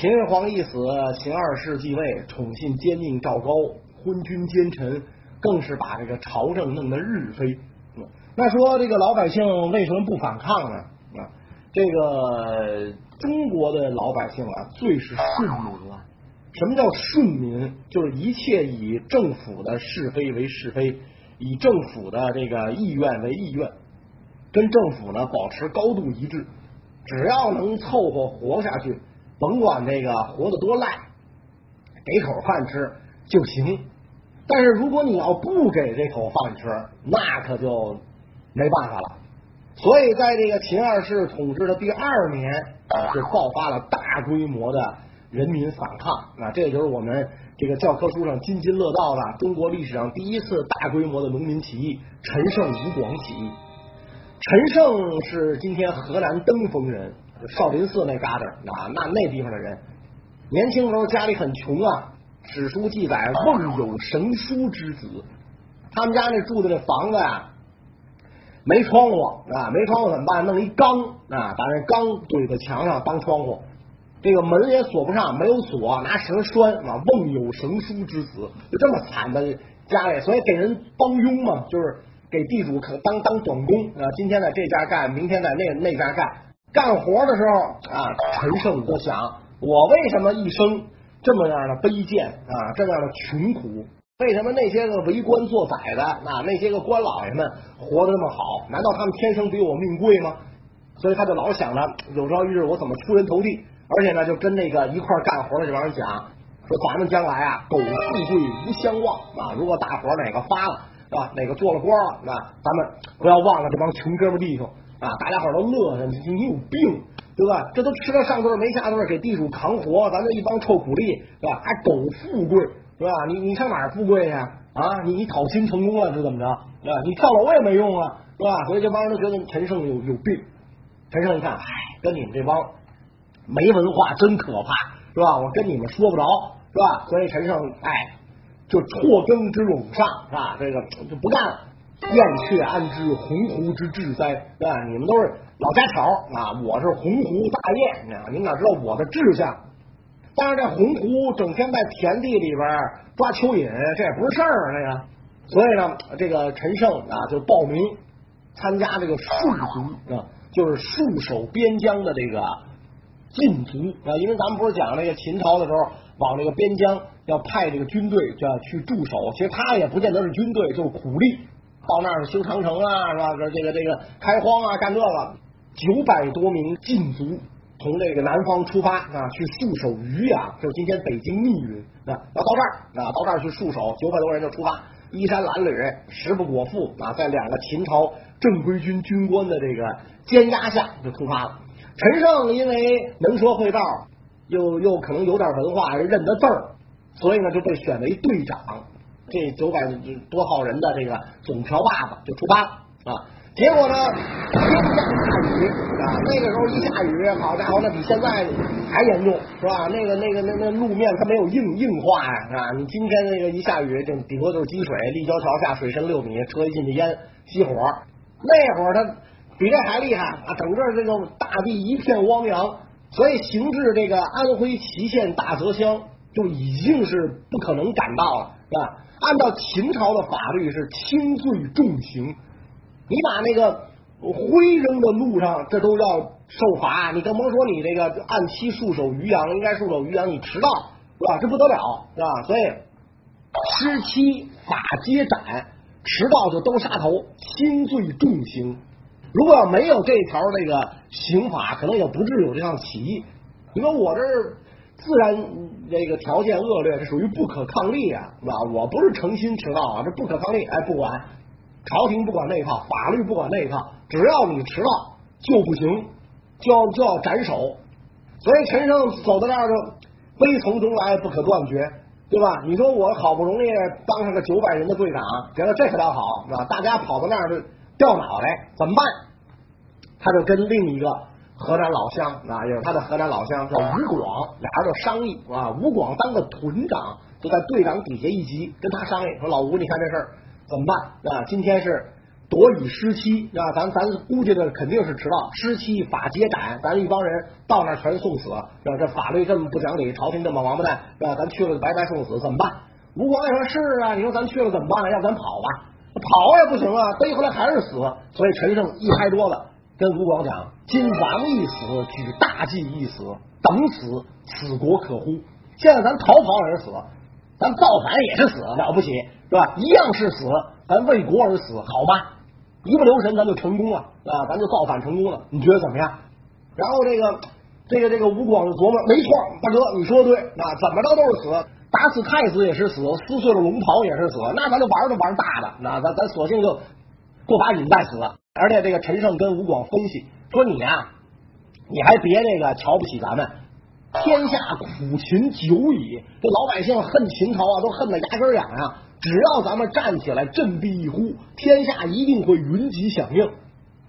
秦始皇一死，秦二世继位，宠信奸佞赵高，昏君奸臣，更是把这个朝政弄得日非。那说这个老百姓为什么不反抗呢？啊，这个中国的老百姓啊，最是顺民了。什么叫顺民？就是一切以政府的是非为是非，以政府的这个意愿为意愿，跟政府呢保持高度一致。只要能凑合活下去，甭管这个活得多赖，给口饭吃就行。但是如果你要不给这口饭吃，那可就没办法了。所以在这个秦二世统治的第二年，就爆发了大规模的人民反抗啊，这就是我们这个教科书上津津乐道的中国历史上第一次大规模的农民起义——陈胜吴广起义。陈胜是今天河南登封人，少林寺那旮瘩啊，那那地方的人，年轻时候家里很穷啊。史书记载，瓮有神书之子。他们家那住的那房子呀，没窗户啊，没窗户怎么办？弄一缸啊，把那缸怼在墙上当窗户。这个门也锁不上，没有锁，拿绳拴啊。瓮有神书之子，就这么惨的家里，所以给人帮佣嘛，就是。给地主可当当短工啊！今天在这家干，明天在那那家干。干活的时候啊，陈胜就想：我为什么一生这么样的卑贱啊，这样的穷苦？为什么那些个为官做宰的啊，那些个官老爷们活得那么好？难道他们天生比我命贵吗？所以他就老想着，有朝一日我怎么出人头地？而且呢，就跟那个一块干活的这帮人讲，说咱们将来啊，苟富贵无相忘啊！如果大伙哪个发了。是吧？哪个做了官了？那咱们不要忘了这帮穷哥们弟兄啊！大家伙都乐着，你你有病对吧？这都吃了上顿没下顿，给地主扛活，咱这一帮臭苦力是吧？还苟富贵是吧？你你上哪儿富贵去啊？你你讨薪成功了是怎么着？啊？你跳楼也没用啊，是吧？所以这帮人都觉得陈胜有有病。陈胜一看，唉，跟你们这帮没文化真可怕，是吧？我跟你们说不着，是吧？所以陈胜，哎。就辍耕之垄上是吧？这个就不干了。燕雀安知鸿鹄之志哉？对吧？你们都是老家巧啊，我是鸿鹄大雁啊！你们哪知道我的志向？但是这鸿鹄整天在田地里边抓蚯蚓，这也不是事儿啊！这个，所以呢，这个陈胜啊就报名参加这个戍卒啊，就是戍守边疆的这个禁卒啊。因为咱们不是讲那个秦朝的时候。往这个边疆要派这个军队，就要去驻守。其实他也不见得是军队，就是苦力，到那儿修长城啊，是吧？这个这个开荒啊，干这个。九百多名禁卒从这个南方出发啊，去戍守渔阳，就是今天北京密云啊。要到这儿啊，到这儿去戍守，九百多人就出发，衣衫褴褛，食不果腹啊，在两个秦朝正规军军官的这个监押下就出发了。陈胜因为能说会道。又又可能有点文化，认得字儿，所以呢就被选为队长。这九百多号人的这个总瓢把子就出发了啊。结果呢，天降大雨啊！那个时候一下雨，好家伙，那比现在还严重，是吧？那个那个那那路面它没有硬硬化呀，是吧？你今天那个一下雨，就顶多就是积水，立交桥下水深六米，车一进去淹熄火。那会儿它比这还厉害啊！整个这个大地一片汪洋。所以，行至这个安徽祁县大泽乡，就已经是不可能赶到了，是吧？按照秦朝的法律是轻罪重刑，你把那个灰扔到路上，这都要受罚。你更甭说你这个按期戍守渔阳，应该戍守渔阳，你迟到，啊？这不得了，是吧？所以，失期法皆斩，迟到就都杀头，轻罪重刑。如果要没有这条这个刑法，可能也不至于有这样起义。你说我这自然这个条件恶劣，这属于不可抗力啊，是吧？我不是诚心迟到啊，这不可抗力。哎，不管朝廷不管那一套，法律不管那一套，只要你迟到就不行，就要就要斩首。所以陈胜走到那儿就悲从中来，不可断绝，对吧？你说我好不容易当上个九百人的队长，觉得这可倒好，是吧？大家跑到那儿就。掉脑袋怎么办？他就跟另一个河南老乡啊，也是他的河南老乡叫吴广，俩人就商议啊。吴广当个屯长，就在队长底下一级，跟他商议说：“老吴，你看这事儿怎么办啊？今天是夺以失期啊！咱咱估计的肯定是迟到，失期法皆斩。咱一帮人到那儿全送死，是吧？这法律这么不讲理，朝廷这么王八蛋，是吧？咱去了白白送死，怎么办？吴广也说：“是啊，你说咱去了怎么办？要不咱跑吧？跑也不行啊，逮回来还是死。所以陈胜一拍桌子，跟吴广讲：今王一死，举大计一死，等死，此国可乎？现在咱逃跑也是死，咱造反也是死，了不起是吧？一样是死，咱为国而死，好吗？一不留神，咱就成功了啊！咱就造反成功了，你觉得怎么样？然后这个这个这个吴广就琢磨：没错，大哥你说的对，啊怎么着都是死。”打死太子也是死，撕碎了龙袍也是死，那咱就玩就玩大的，那咱咱索性就过把瘾再死。而且这个陈胜跟吴广分析说：“你呀，你还别这个瞧不起咱们，天下苦秦久矣，这老百姓恨秦朝啊，都恨得牙根痒痒。只要咱们站起来振臂一呼，天下一定会云集响应。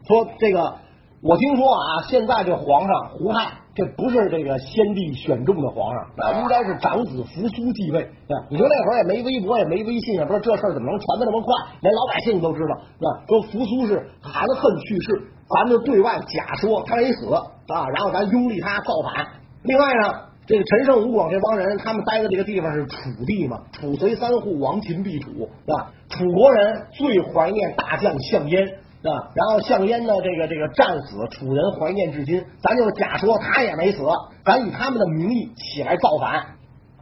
说这个，我听说啊，现在这皇上胡亥。”这不是这个先帝选中的皇上，那应该是长子扶苏继位。你说那会儿也没微博，也没微信，也不知道这事儿怎么能传的那么快，连老百姓都知道，是吧？说扶苏是含恨去世，咱们对外假说他没死啊，然后咱拥立他造反。另外呢，这个陈胜吴广这帮人，他们待的这个地方是楚地嘛，楚随三户，亡秦必楚，是吧？楚国人最怀念大将项燕。啊，然后项燕呢，这个这个战死，楚人怀念至今。咱就假说他也没死，咱以他们的名义起来造反，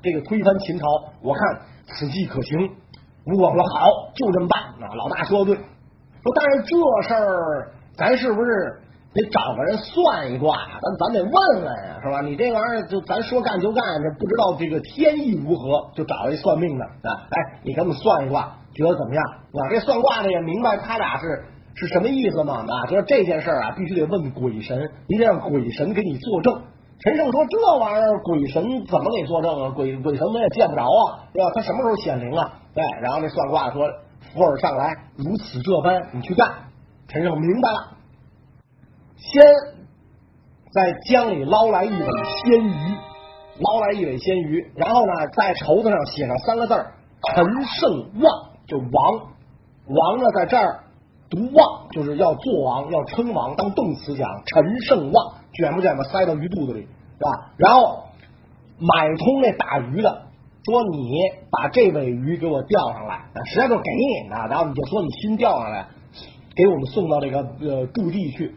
这个推翻秦朝。我看此计可行。吴广说好，就这么办。啊，老大说的对。说但是这事儿，咱是不是得找个人算一卦？咱咱得问问呀，是吧？你这玩意儿就咱说干就干，这不知道这个天意如何，就找一算命的啊。哎，你给我们算一卦，觉得怎么样？啊，这算卦的也明白他俩是。是什么意思嘛？啊，就是这件事啊，必须得问鬼神，你得让鬼神给你作证。陈胜说：“这玩意儿，鬼神怎么给作证啊？鬼鬼神我也见不着啊，是吧？他什么时候显灵啊？对。然后那算卦说：‘福尔上来，如此这般，你去干。’陈胜明白了，先在江里捞来一尾鲜鱼，捞来一尾鲜鱼，然后呢，在绸子上写上三个字陈胜旺，就王王呢，在这儿。”独望就是要做王，要称王，当动词讲。陈胜望，卷不卷吧？塞到鱼肚子里，是吧？然后买通那打鱼的，说你把这尾鱼给我钓上来，实在就给你的。然后你就说你新钓上来，给我们送到这个呃驻地去。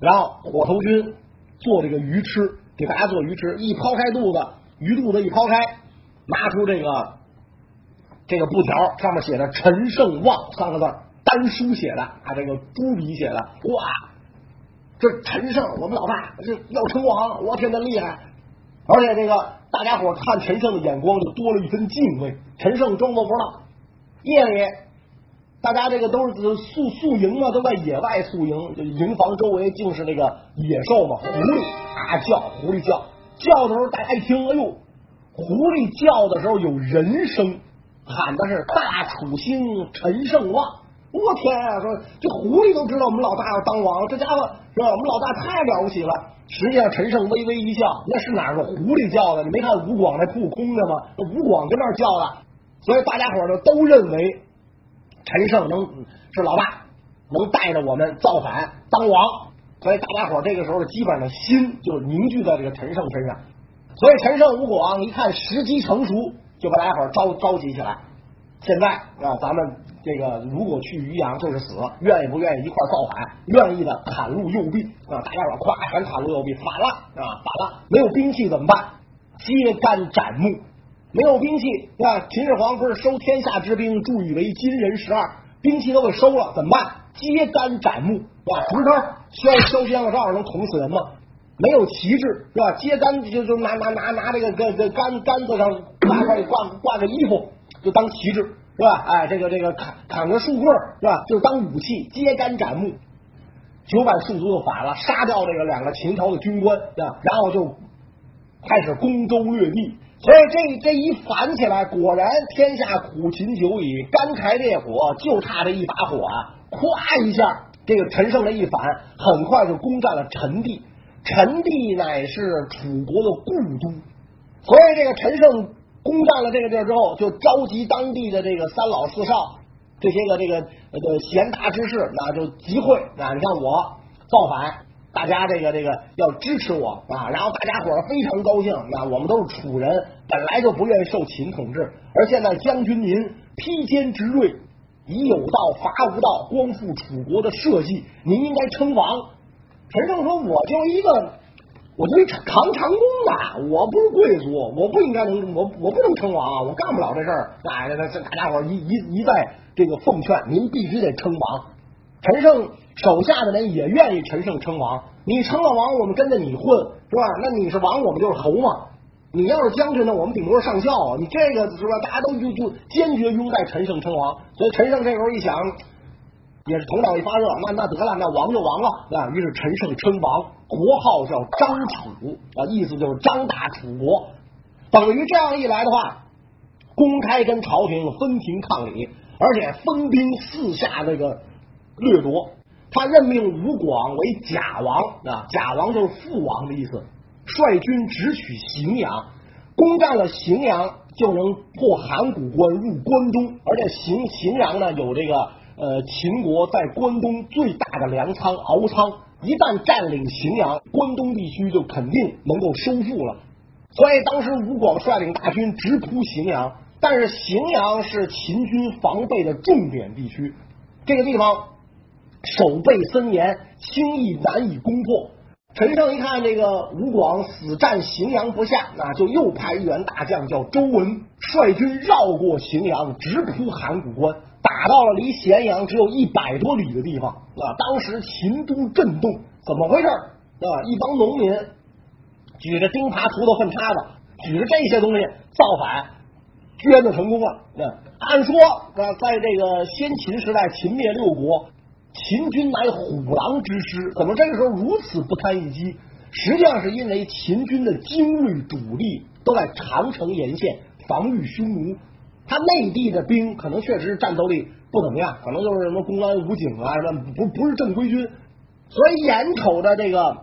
然后火头军做这个鱼吃，给大家做鱼吃。一抛开肚子，鱼肚子一抛开，拿出这个这个布条，上面写着“陈胜旺”三个字。单书写的，啊，这个朱笔写的，哇，这陈胜，我们老大这要称王，我天，的厉害！而且这个大家伙看陈胜的眼光就多了一分敬畏。陈胜装作不知道，夜里大家这个都是宿宿营嘛，都在野外宿营，营房周围尽是那个野兽嘛，狐狸啊叫，狐狸叫叫的时候，大家一听，哎呦，狐狸叫的时候有人声，喊的是大楚兴陈胜旺。我天啊！说这狐狸都知道我们老大要当王，这家伙是吧？我们老大太了不起了。实际上，陈胜微微一笑，那是哪个狐狸叫的？你没看吴广那铺空的吗？那吴广跟那叫的，所以大家伙呢都认为陈胜能是老大，能带着我们造反当王。所以大家伙这个时候基本上心就凝聚在这个陈胜身上。所以陈胜、吴广一看时机成熟，就把大家伙召召集起来。现在啊，咱们。这个如果去渔阳就是死，愿意不愿意一块造反？愿意的袒露右臂啊！大家伙咵全袒露右臂，反了啊！反了，没有兵器怎么办？揭竿斩木，没有兵器啊！秦始皇不是收天下之兵，铸以为金人十二，兵器都给收了，怎么办？揭竿斩木是吧？竹头削削尖了照能捅死人吗？没有旗帜是吧？揭竿就就拿拿拿拿这个杆杆杆子上挂块挂挂着衣服，就当旗帜。是吧？哎，这个这个砍砍个树棍是吧？就当武器，揭竿斩木，九百戍卒就反了，杀掉这个两个秦朝的军官，然后就开始攻州略地。所以这这一反起来，果然天下苦秦久矣，干柴烈火就差这一把火啊！咵一下，这个陈胜这一反，很快就攻占了陈地。陈地乃是楚国的故都，所以这个陈胜。攻占了这个地儿之后，就召集当地的这个三老四少，这些个这个呃贤达之士，那就集会啊！你看我造反，大家这个这个要支持我啊！然后大家伙非常高兴，那我们都是楚人，本来就不愿意受秦统治，而现在将军您披坚执锐，以有道伐无道，光复楚国的社稷，您应该称王。陈胜说：“我就一个。”我就是扛长弓啊！我不是贵族，我不应该能我我不能称王啊，我干不了这事儿。哎，这这大家伙一一一再这个奉劝，您必须得称王。陈胜手下的人也愿意陈胜称王。你称了王，我们跟着你混，是吧？那你是王，我们就是侯嘛。你要是将军呢，我们顶多是上校啊。你这个是吧？大家都就就坚决拥戴陈胜称王。所以陈胜这时候一想。也是头脑一发热，那那得了，那王就王了啊！于是陈胜称王，国号叫张楚啊，意思就是张大楚国。等于这样一来的话，公开跟朝廷分庭抗礼，而且分兵四下这个掠夺。他任命吴广为假王啊，假王就是父王的意思，率军直取荥阳，攻占了荥阳就能破函谷关入关东，而且荥荥阳呢有这个。呃，秦国在关东最大的粮仓敖仓，一旦占领荥阳，关东地区就肯定能够收复了。所以当时吴广率领大军直扑荥阳，但是荥阳是秦军防备的重点地区，这个地方守备森严，轻易难以攻破。陈胜一看这个吴广死战荥阳不下，那就又派一员大将叫周文率军绕过荥阳，直扑函谷关。打到了离咸阳只有一百多里的地方啊！当时秦都震动，怎么回事啊？一帮农民举着钉耙、锄头、粪叉子，举着这些东西造反，捐的成功了。按说啊，在这个先秦时代，秦灭六国，秦军乃虎狼之师，怎么这个时候如此不堪一击？实际上是因为秦军的精锐主力都在长城沿线防御匈奴。他内地的兵可能确实战斗力不怎么样，可能就是什么公安、武警啊，什么不不是正规军，所以眼瞅着这个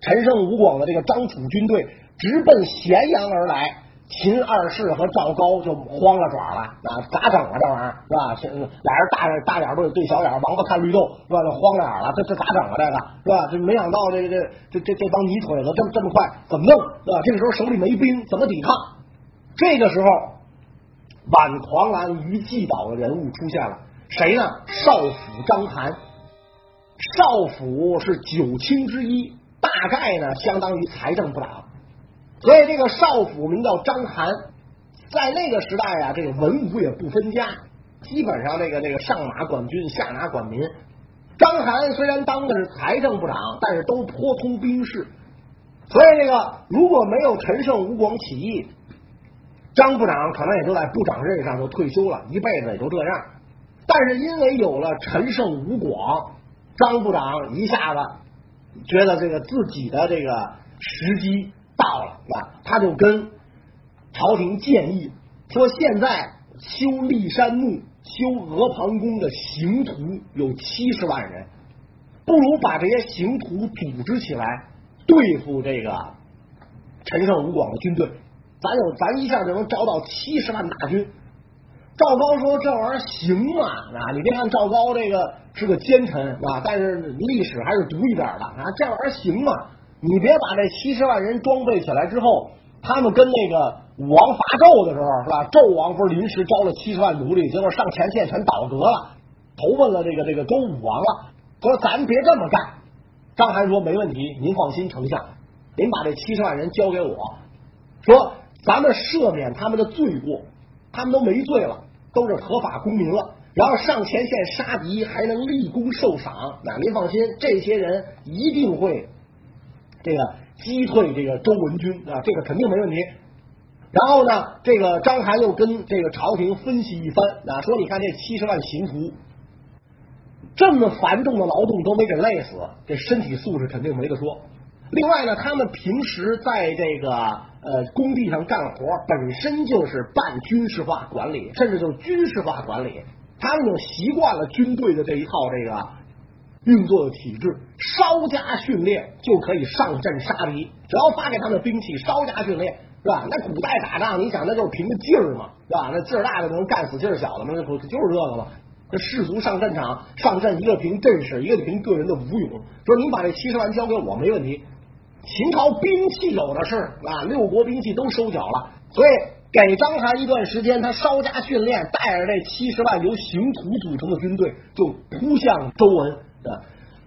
陈胜、吴广的这个张楚军队直奔咸阳而来，秦二世和赵高就慌了爪了啊！咋整啊？这玩意儿是吧？俩人大眼大眼对对小眼，王八看绿豆是吧？慌了眼了，这这咋整啊？这个是吧？这没想到这个这这这这帮泥腿子这么这么快，怎么弄是吧？这个时候手里没兵，怎么抵抗？这个时候。挽狂澜于既倒的人物出现了，谁呢？少府张邯。少府是九卿之一，大概呢相当于财政部长，所以这个少府名叫张邯。在那个时代啊，这个文武也不分家，基本上这个这个上马管军，下马管民。张邯虽然当的是财政部长，但是都颇通兵事，所以这个如果没有陈胜吴广起义。张部长可能也就在部长任上就退休了，一辈子也就这样。但是因为有了陈胜吴广，张部长一下子觉得这个自己的这个时机到了，啊，他就跟朝廷建议说：现在修骊山墓、修阿房宫的刑徒有七十万人，不如把这些刑徒组织起来对付这个陈胜吴广的军队。咱有，咱一下就能招到七十万大军。赵高说：“这玩意儿行吗？啊，你别看赵高这个是个奸臣啊，但是历史还是读一点的啊。这玩意儿行吗？你别把这七十万人装备起来之后，他们跟那个武王伐纣的时候是吧？纣王不是临时招了七十万奴隶，结果上前线全倒戈了，投奔了这个这个周武王了。说咱别这么干。张邯说：没问题，您放心，丞相，您把这七十万人交给我。说。咱们赦免他们的罪过，他们都没罪了，都是合法公民了。然后上前线杀敌，还能立功受赏。那您放心，这些人一定会这个击退这个周文军啊，这个肯定没问题。然后呢，这个章邯又跟这个朝廷分析一番啊，说你看这七十万刑徒，这么繁重的劳动都没给累死，这身体素质肯定没得说。另外呢，他们平时在这个呃工地上干活，本身就是半军事化管理，甚至就是军事化管理。他们已经习惯了军队的这一套这个运作的体制，稍加训练就可以上阵杀敌。只要发给他们兵器，稍加训练，是吧？那古代打仗，你想那就是凭个劲儿嘛，是吧？那劲儿大的能干死劲儿小的嘛？那不就是这个吗？这士卒上战场上阵，一个凭阵势，一个凭个人的武勇。说您把这七十万交给我没问题。秦朝兵器有的是啊，六国兵器都收缴了，所以给张邯一段时间，他稍加训练，带着这七十万由刑徒组成的军队就扑向周文。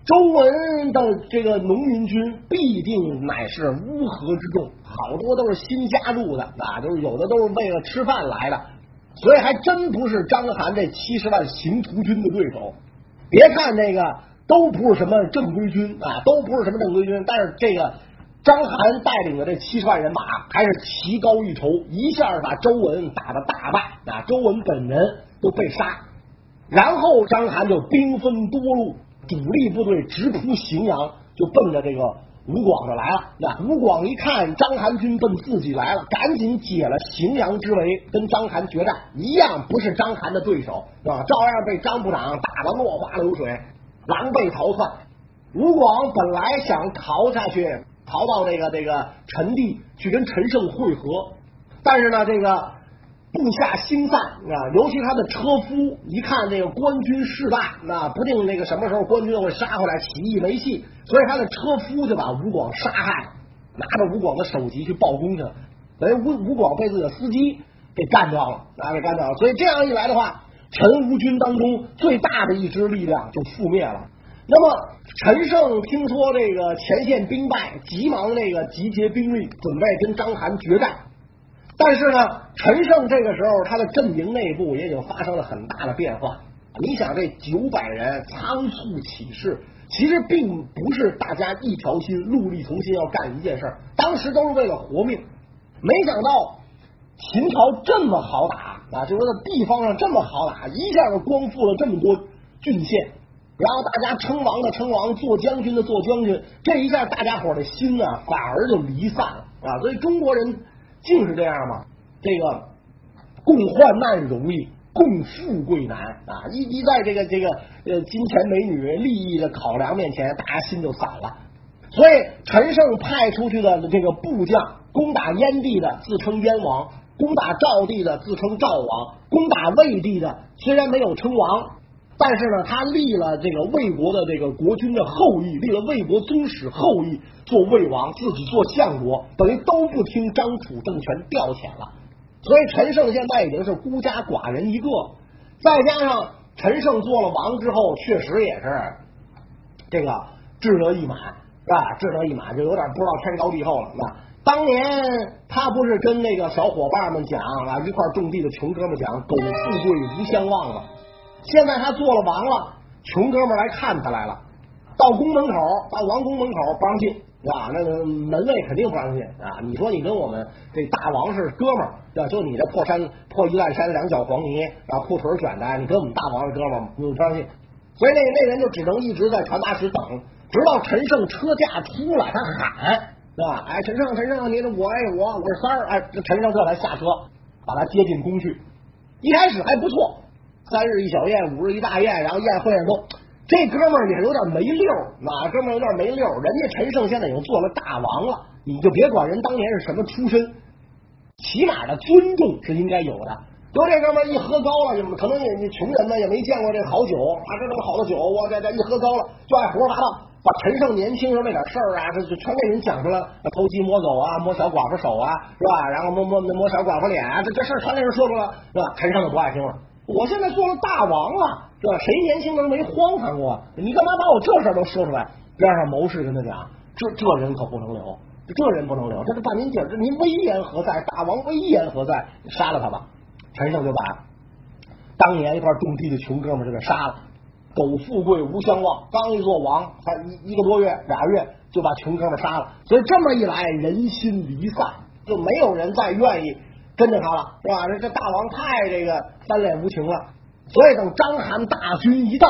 周文的这个农民军必定乃是乌合之众，好多都是新加入的啊，就是有的都是为了吃饭来的，所以还真不是张邯这七十万刑徒军的对手。别看这个都不是什么正规军啊，都不是什么正规军，但是这个张邯带领的这七十万人马还是棋高一筹，一下把周文打的大败啊，周文本人都被杀，然后张邯就兵分多路。主力部队直扑荥阳，就奔着这个吴广就来了。那吴广一看章邯军奔自己来了，赶紧解了荥阳之围，跟章邯决战，一样不是章邯的对手，啊，照样被张部长打得落花流水，狼狈逃窜。吴广本来想逃下去，逃到这个这个陈地去跟陈胜会合，但是呢，这个。部下心散啊，尤其他的车夫一看这个官军势大，那不定那个什么时候官军会杀回来，起义没戏，所以他的车夫就把吴广杀害，拿着吴广的首级去报功去了，等于吴吴广被自己的司机给干掉了，啊，给干掉了。所以这样一来的话，陈吴军当中最大的一支力量就覆灭了。那么陈胜听说这个前线兵败，急忙那个集结兵力，准备跟章邯决战。但是呢，陈胜这个时候他的阵营内部也已经发生了很大的变化。你想，这九百人仓促起事，其实并不是大家一条心、戮力同心要干一件事，当时都是为了活命。没想到秦朝这么好打啊，就说在地方上这么好打，一下就光复了这么多郡县，然后大家称王的称王，做将军的做将军，这一下大家伙的心呢反而就离散了啊。所以中国人。净是这样嘛？这个共患难容易，共富贵难啊！一一在这个这个呃金钱美女利益的考量面前，大家心就散了。所以陈胜派出去的这个部将，攻打燕地的自称燕王，攻打赵地的自称赵王，攻打魏地的虽然没有称王，但是呢，他立了这个魏国的这个国君的后裔，立了魏国宗室后裔。做魏王，自己做相国，等于都不听张楚政权调遣了。所以陈胜现在已经是孤家寡人一个，再加上陈胜做了王之后，确实也是这个志得意满，是吧？志得意满，就有点不知道天高地厚了。那当年他不是跟那个小伙伴们讲啊，一块种地的穷哥们讲“苟富贵无相忘”吗。现在他做了王了，穷哥们来看他来了，到宫门口，到王宫门口不让进。啊，那个门卫肯定不让进啊！你说你跟我们这大王是哥们儿，对吧？就你这破山破衣烂衫，两脚黄泥，啊裤腿卷的，你跟我们大王是哥们儿，不让进。所以那那人就只能一直在传达室等，直到陈胜车驾出来，他喊，是吧？哎，陈胜，陈胜，你我爱我我是三儿，哎，陈胜这才下车，把他接进宫去。一开始还不错，三日一小宴，五日一大宴，然后宴会上都。这哥们儿也有点没溜哪哥们儿有点没溜人家陈胜现在已经做了大王了，你就别管人当年是什么出身，起码的尊重是应该有的。就这哥们儿一喝高了，可能也你穷人呢也没见过这好酒啊，这这么好的酒，我这这一喝高了就爱胡说八道，把陈胜年轻时候那点事儿啊，这就全给人讲出来，偷鸡摸狗啊，摸小寡妇手啊，是吧？然后摸摸摸小寡妇脸啊，这这事儿全给人说出来，是吧？陈胜就不爱听了。我现在做了大王了。是吧？谁年轻人没荒唐过？你干嘛把我这事都说出来？边上谋士跟他讲，这这人可不能留，这人不能留，这是半您底，这您威严何在？大王威严何在？杀了他吧！陈胜就把当年一块种地的穷哥们就给杀了。苟富贵无相忘，刚一做王，才一一个多月俩月就把穷哥们杀了。所以这么一来，人心离散，就没有人再愿意跟着他了，是吧？这这大王太这个翻脸无情了。所以，等章邯大军一到，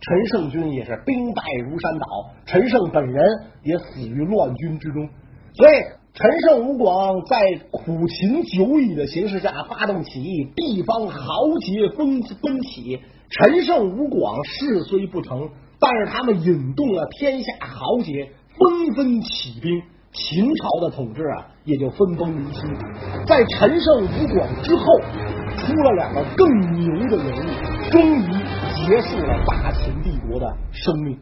陈胜军也是兵败如山倒，陈胜本人也死于乱军之中。所以，陈胜吴广在苦秦久矣的形势下发动起义，地方豪杰纷纷起。陈胜吴广事虽不成，但是他们引动了天下豪杰纷纷起兵，秦朝的统治啊也就分崩离析。在陈胜吴广之后，出了两个更牛的人物，终于结束了大秦帝国的生命。